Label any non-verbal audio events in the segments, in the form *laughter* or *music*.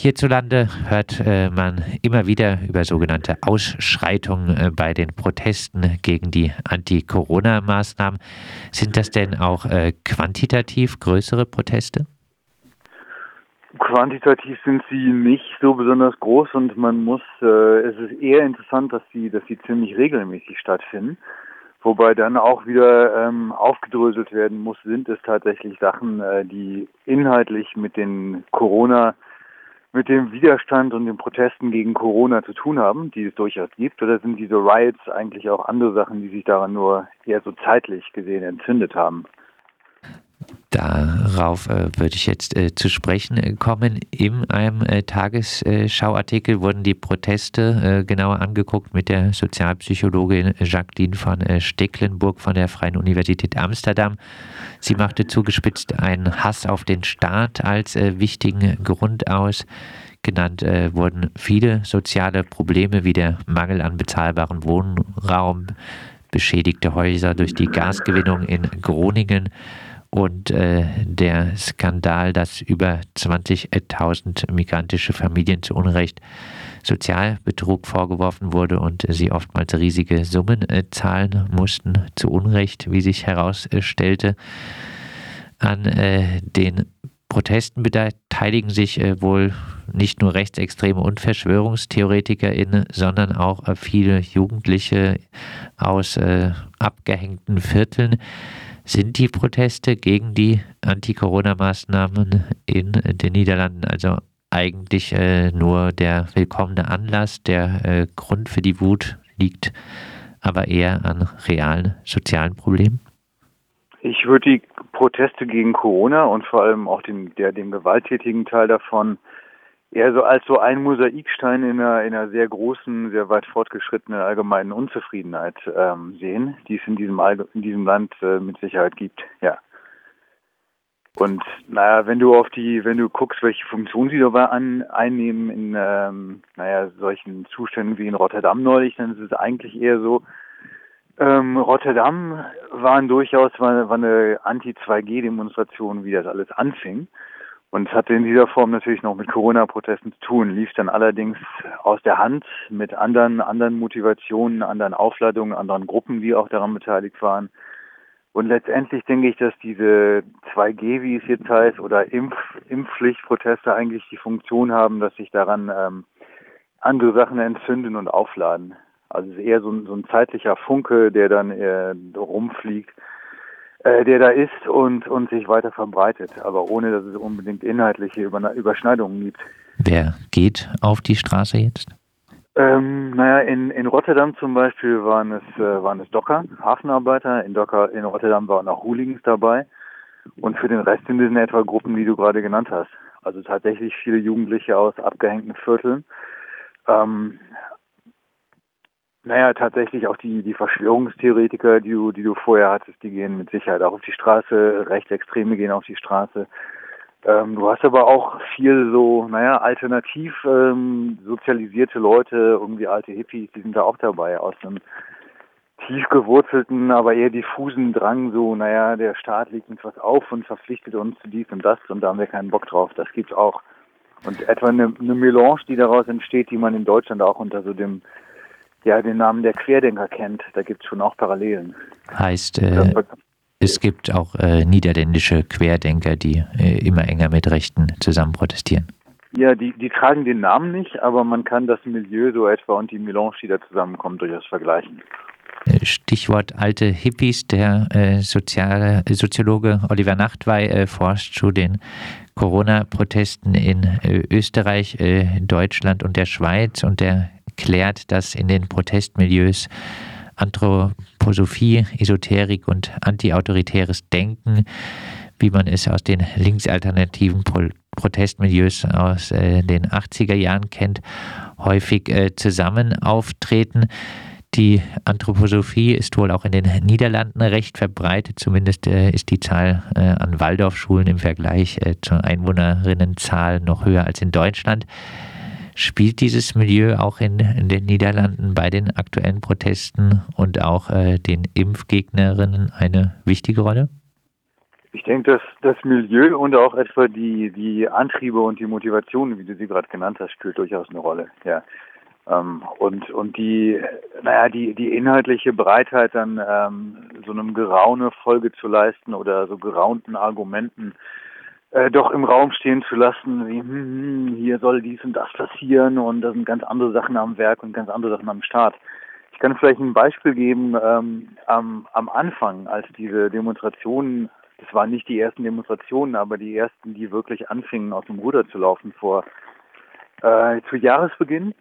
Hierzulande hört äh, man immer wieder über sogenannte Ausschreitungen äh, bei den Protesten gegen die Anti-Corona-Maßnahmen. Sind das denn auch äh, quantitativ größere Proteste? Quantitativ sind sie nicht so besonders groß und man muss, äh, es ist eher interessant, dass sie, dass sie ziemlich regelmäßig stattfinden. Wobei dann auch wieder ähm, aufgedröselt werden muss, sind es tatsächlich Sachen, äh, die inhaltlich mit den Corona, mit dem Widerstand und den Protesten gegen Corona zu tun haben, die es durchaus gibt, oder sind diese Riots eigentlich auch andere Sachen, die sich daran nur eher so zeitlich gesehen entzündet haben? Darauf äh, würde ich jetzt äh, zu sprechen äh, kommen. In einem äh, Tagesschauartikel wurden die Proteste äh, genauer angeguckt mit der Sozialpsychologin Jacqueline von äh, Stecklenburg von der Freien Universität Amsterdam. Sie machte zugespitzt einen Hass auf den Staat als wichtigen Grund aus. Genannt wurden viele soziale Probleme wie der Mangel an bezahlbarem Wohnraum, beschädigte Häuser durch die Gasgewinnung in Groningen, und äh, der Skandal, dass über 20.000 migrantische Familien zu Unrecht Sozialbetrug vorgeworfen wurde und sie oftmals riesige Summen äh, zahlen mussten, zu Unrecht, wie sich herausstellte. An äh, den Protesten beteiligen sich äh, wohl nicht nur Rechtsextreme und VerschwörungstheoretikerInnen, sondern auch äh, viele Jugendliche aus äh, abgehängten Vierteln. Sind die Proteste gegen die Anti-Corona-Maßnahmen in den Niederlanden also eigentlich äh, nur der willkommene Anlass, der äh, Grund für die Wut liegt aber eher an realen sozialen Problemen? Ich würde die Proteste gegen Corona und vor allem auch den, der, den gewalttätigen Teil davon eher so als so ein Mosaikstein in einer, in einer sehr großen, sehr weit fortgeschrittenen allgemeinen Unzufriedenheit ähm, sehen, die es in diesem, in diesem Land äh, mit Sicherheit gibt, ja. Und naja, wenn du auf die, wenn du guckst, welche Funktion sie dabei an, einnehmen in ähm, naja, solchen Zuständen wie in Rotterdam neulich, dann ist es eigentlich eher so, ähm, Rotterdam waren durchaus war, war eine Anti-2G-Demonstration, wie das alles anfing. Und hatte in dieser Form natürlich noch mit Corona-Protesten zu tun, lief dann allerdings aus der Hand mit anderen, anderen Motivationen, anderen Aufladungen, anderen Gruppen, die auch daran beteiligt waren. Und letztendlich denke ich, dass diese 2G, wie es jetzt heißt, oder Impf Impfpflichtproteste eigentlich die Funktion haben, dass sich daran ähm, andere Sachen entzünden und aufladen. Also es ist eher so ein, so ein zeitlicher Funke, der dann äh, rumfliegt äh, der da ist und, und sich weiter verbreitet, aber ohne dass es unbedingt inhaltliche Überschneidungen gibt. Wer geht auf die Straße jetzt? Ähm, naja, in, in Rotterdam zum Beispiel waren es, äh, waren es Docker, Hafenarbeiter. In, Docker, in Rotterdam waren auch Hooligans dabei. Und für den Rest sind es in etwa Gruppen, die du gerade genannt hast. Also tatsächlich viele Jugendliche aus abgehängten Vierteln. Ähm, naja, tatsächlich auch die, die Verschwörungstheoretiker, die du, die du vorher hattest, die gehen mit Sicherheit auch auf die Straße, Rechtsextreme gehen auf die Straße. Ähm, du hast aber auch viel so, naja, alternativ ähm, sozialisierte Leute, irgendwie alte Hippies, die sind da auch dabei, aus einem tief gewurzelten, aber eher diffusen Drang, so, naja, der Staat legt uns was auf und verpflichtet uns zu dies und das und da haben wir keinen Bock drauf. Das gibt's auch. Und etwa eine, eine Melange, die daraus entsteht, die man in Deutschland auch unter so dem ja den Namen der Querdenker kennt. Da gibt es schon auch Parallelen. Heißt, äh, es gibt auch äh, niederländische Querdenker, die äh, immer enger mit Rechten zusammen protestieren. Ja, die, die tragen den Namen nicht, aber man kann das Milieu so etwa und die Melange, die da zusammenkommen, durchaus vergleichen. Äh, Stichwort alte Hippies. Der äh, Soziale, Soziologe Oliver Nachtwey äh, forscht zu den Corona-Protesten in äh, Österreich, Deutschland und der Schweiz und der klärt, dass in den Protestmilieus Anthroposophie, Esoterik und antiautoritäres Denken, wie man es aus den linksalternativen Pro Protestmilieus aus äh, den 80er Jahren kennt, häufig äh, zusammen auftreten. Die Anthroposophie ist wohl auch in den Niederlanden recht verbreitet. Zumindest äh, ist die Zahl äh, an Waldorfschulen im Vergleich äh, zur Einwohnerinnenzahl noch höher als in Deutschland. Spielt dieses Milieu auch in, in den Niederlanden bei den aktuellen Protesten und auch äh, den Impfgegnerinnen eine wichtige Rolle? Ich denke, dass das Milieu und auch etwa die, die Antriebe und die Motivation, wie du sie gerade genannt hast, spielt durchaus eine Rolle. Ja. Ähm, und, und die, naja, die, die inhaltliche Breitheit dann ähm, so einem Geraune Folge zu leisten oder so geraunten Argumenten äh, doch im Raum stehen zu lassen, wie hm, hm, hier soll dies und das passieren und da sind ganz andere Sachen am Werk und ganz andere Sachen am Start. Ich kann vielleicht ein Beispiel geben ähm, am, am Anfang, als diese Demonstrationen, das waren nicht die ersten Demonstrationen, aber die ersten, die wirklich anfingen, aus dem Ruder zu laufen vor äh, zu Jahresbeginn.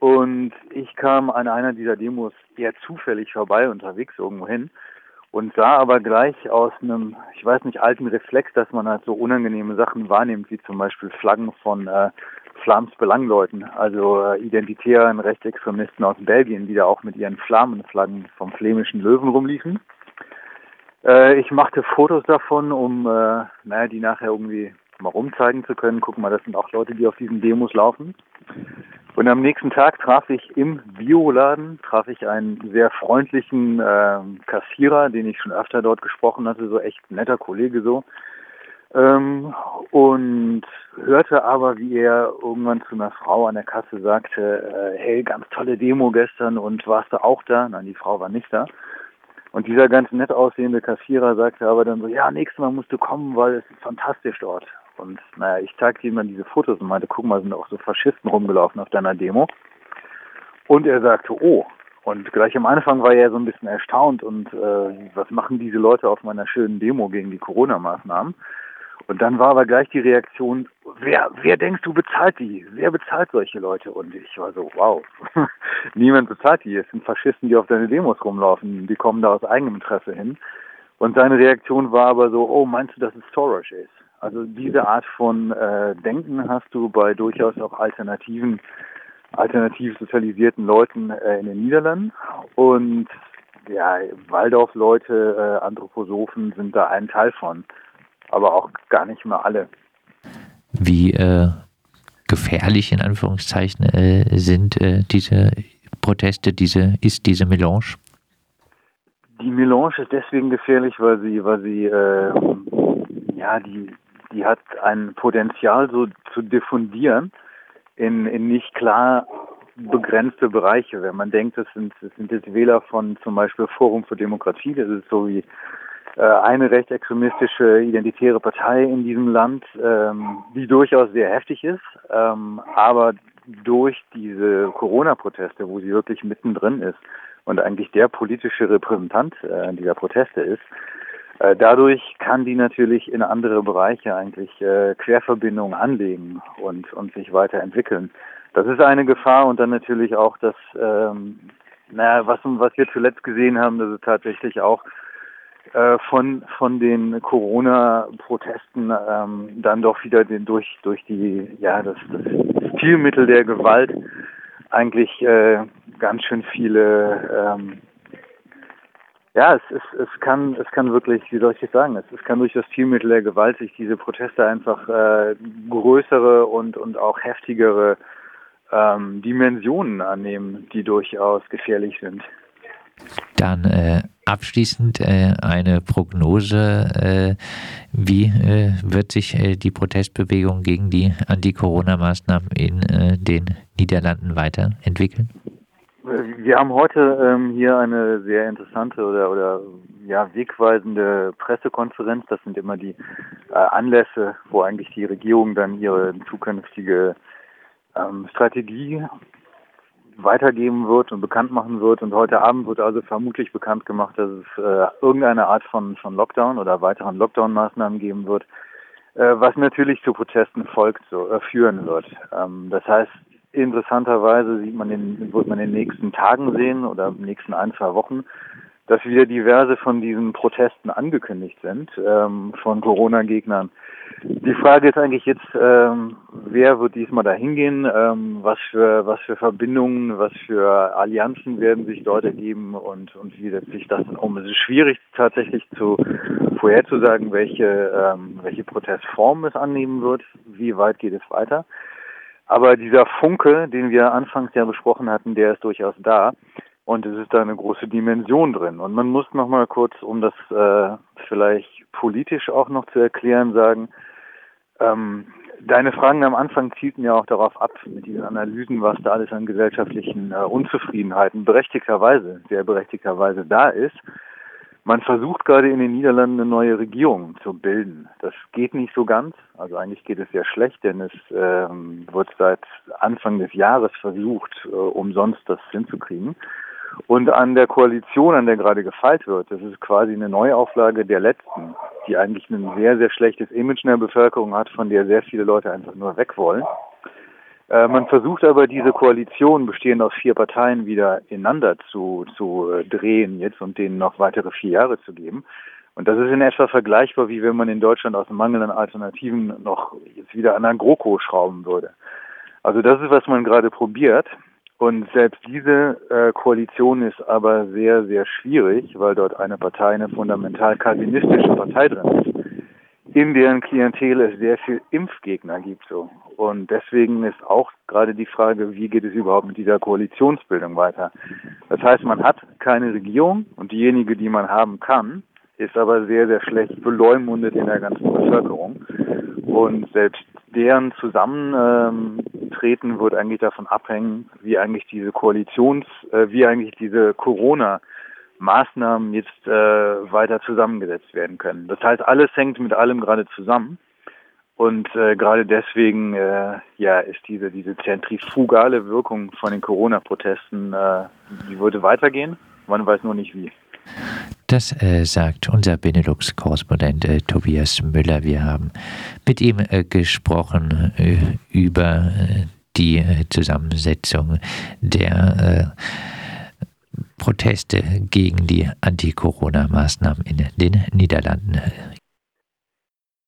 Und ich kam an einer dieser Demos eher zufällig vorbei unterwegs irgendwo hin und sah aber gleich aus einem, ich weiß nicht, alten Reflex, dass man halt so unangenehme Sachen wahrnimmt, wie zum Beispiel Flaggen von äh, Flams Belangleuten, also äh, identitären Rechtsextremisten aus Belgien, die da auch mit ihren Flammenflaggen vom flämischen Löwen rumliefen. Äh, ich machte Fotos davon, um äh, naja, die nachher irgendwie mal rumzeigen zu können. Guck mal, das sind auch Leute, die auf diesen Demos laufen. Und am nächsten Tag traf ich im Bioladen, traf ich einen sehr freundlichen äh, Kassierer, den ich schon öfter dort gesprochen hatte, so echt netter Kollege so. Ähm, und hörte aber, wie er irgendwann zu einer Frau an der Kasse sagte, äh, hey, ganz tolle Demo gestern und warst du auch da? Nein, die Frau war nicht da. Und dieser ganz nett aussehende Kassierer sagte aber dann so, ja, nächstes Mal musst du kommen, weil es ist fantastisch dort. Und naja, ich zeigte ihm dann diese Fotos und meinte, guck mal, sind auch so Faschisten rumgelaufen auf deiner Demo. Und er sagte, oh. Und gleich am Anfang war er so ein bisschen erstaunt und äh, was machen diese Leute auf meiner schönen Demo gegen die Corona-Maßnahmen? Und dann war aber gleich die Reaktion, wer, wer denkst du bezahlt die? Wer bezahlt solche Leute? Und ich war so, wow, *laughs* niemand bezahlt die. Es sind Faschisten, die auf deine Demos rumlaufen. Die kommen da aus eigenem Interesse hin. Und seine Reaktion war aber so, oh, meinst du, dass es Soros ist? Also diese Art von äh, Denken hast du bei durchaus auch alternativen, alternativ sozialisierten Leuten äh, in den Niederlanden. Und ja, Waldorf-Leute, äh, Anthroposophen sind da ein Teil von, aber auch gar nicht mal alle. Wie äh, gefährlich in Anführungszeichen äh, sind äh, diese Proteste, diese ist diese Melange? Die Melange ist deswegen gefährlich, weil sie, weil sie ja die die hat ein Potenzial so zu diffundieren in, in nicht klar begrenzte Bereiche. Wenn man denkt, das sind, das sind jetzt Wähler von zum Beispiel Forum für Demokratie, das ist so wie äh, eine rechtsextremistische identitäre Partei in diesem Land, ähm, die durchaus sehr heftig ist, ähm, aber durch diese Corona-Proteste, wo sie wirklich mittendrin ist und eigentlich der politische Repräsentant äh, dieser Proteste ist, dadurch kann die natürlich in andere Bereiche eigentlich äh, Querverbindungen anlegen und, und sich weiterentwickeln. Das ist eine Gefahr und dann natürlich auch das, ähm, naja, was, was wir zuletzt gesehen haben, das ist tatsächlich auch äh, von, von den Corona-Protesten ähm, dann doch wieder den, durch, durch die, ja, das, das Stilmittel der Gewalt eigentlich äh, ganz schön viele ähm, ja, es, es, es kann es kann wirklich, wie soll ich das sagen, es, es kann durch das Zielmittel der Gewalt sich diese Proteste einfach äh, größere und und auch heftigere ähm, Dimensionen annehmen, die durchaus gefährlich sind. Dann äh, abschließend äh, eine Prognose. Äh, wie äh, wird sich äh, die Protestbewegung gegen die Anti-Corona-Maßnahmen in äh, den Niederlanden weiterentwickeln? Wir haben heute ähm, hier eine sehr interessante oder, oder ja, wegweisende Pressekonferenz. Das sind immer die äh, Anlässe, wo eigentlich die Regierung dann ihre zukünftige ähm, Strategie weitergeben wird und bekannt machen wird. Und heute Abend wird also vermutlich bekannt gemacht, dass es äh, irgendeine Art von, von Lockdown oder weiteren Lockdown-Maßnahmen geben wird, äh, was natürlich zu Protesten folgt, so, äh, führen wird. Ähm, das heißt, Interessanterweise sieht man den, wird man in den nächsten Tagen sehen oder in den nächsten ein, zwei Wochen, dass wieder diverse von diesen Protesten angekündigt sind ähm, von Corona-Gegnern. Die Frage ist eigentlich jetzt, ähm, wer wird diesmal da hingehen, ähm, was für was für Verbindungen, was für Allianzen werden sich dort ergeben und und wie setzt sich das um? Es ist schwierig tatsächlich zu vorherzusagen, welche ähm, welche Protestform es annehmen wird, wie weit geht es weiter. Aber dieser Funke, den wir anfangs ja besprochen hatten, der ist durchaus da. Und es ist da eine große Dimension drin. Und man muss noch mal kurz, um das äh, vielleicht politisch auch noch zu erklären, sagen, ähm, deine Fragen am Anfang zielten ja auch darauf ab, mit diesen Analysen, was da alles an gesellschaftlichen äh, Unzufriedenheiten berechtigterweise, sehr berechtigterweise da ist. Man versucht gerade in den Niederlanden eine neue Regierung zu bilden. Das geht nicht so ganz. Also eigentlich geht es sehr schlecht, denn es ähm, wird seit Anfang des Jahres versucht, äh, umsonst das hinzukriegen. Und an der Koalition, an der gerade gefeilt wird, das ist quasi eine Neuauflage der letzten, die eigentlich ein sehr, sehr schlechtes Image in der Bevölkerung hat, von der sehr viele Leute einfach nur weg wollen. Äh, man versucht aber diese Koalition, bestehend aus vier Parteien, wieder ineinander zu, zu äh, drehen jetzt und denen noch weitere vier Jahre zu geben. Und das ist in etwa vergleichbar, wie wenn man in Deutschland aus Mangel an Alternativen noch jetzt wieder an ein GroKo schrauben würde. Also das ist, was man gerade probiert. Und selbst diese äh, Koalition ist aber sehr, sehr schwierig, weil dort eine Partei, eine fundamental kalvinistische Partei drin ist, in deren Klientel es sehr viel Impfgegner gibt. So. Und deswegen ist auch gerade die Frage, wie geht es überhaupt mit dieser Koalitionsbildung weiter? Das heißt, man hat keine Regierung und diejenige, die man haben kann, ist aber sehr, sehr schlecht beleumundet in der ganzen Bevölkerung. Und selbst deren Zusammentreten wird eigentlich davon abhängen, wie eigentlich diese Koalitions, äh, wie eigentlich diese Corona Maßnahmen jetzt äh, weiter zusammengesetzt werden können. Das heißt, alles hängt mit allem gerade zusammen. Und äh, gerade deswegen äh, ja, ist diese, diese zentrifugale Wirkung von den Corona-Protesten, äh, die würde weitergehen. Man weiß nur nicht wie. Das äh, sagt unser Benelux-Korrespondent äh, Tobias Müller. Wir haben mit ihm äh, gesprochen äh, über äh, die Zusammensetzung der Proteste gegen die Anti-Corona-Maßnahmen in den Niederlanden.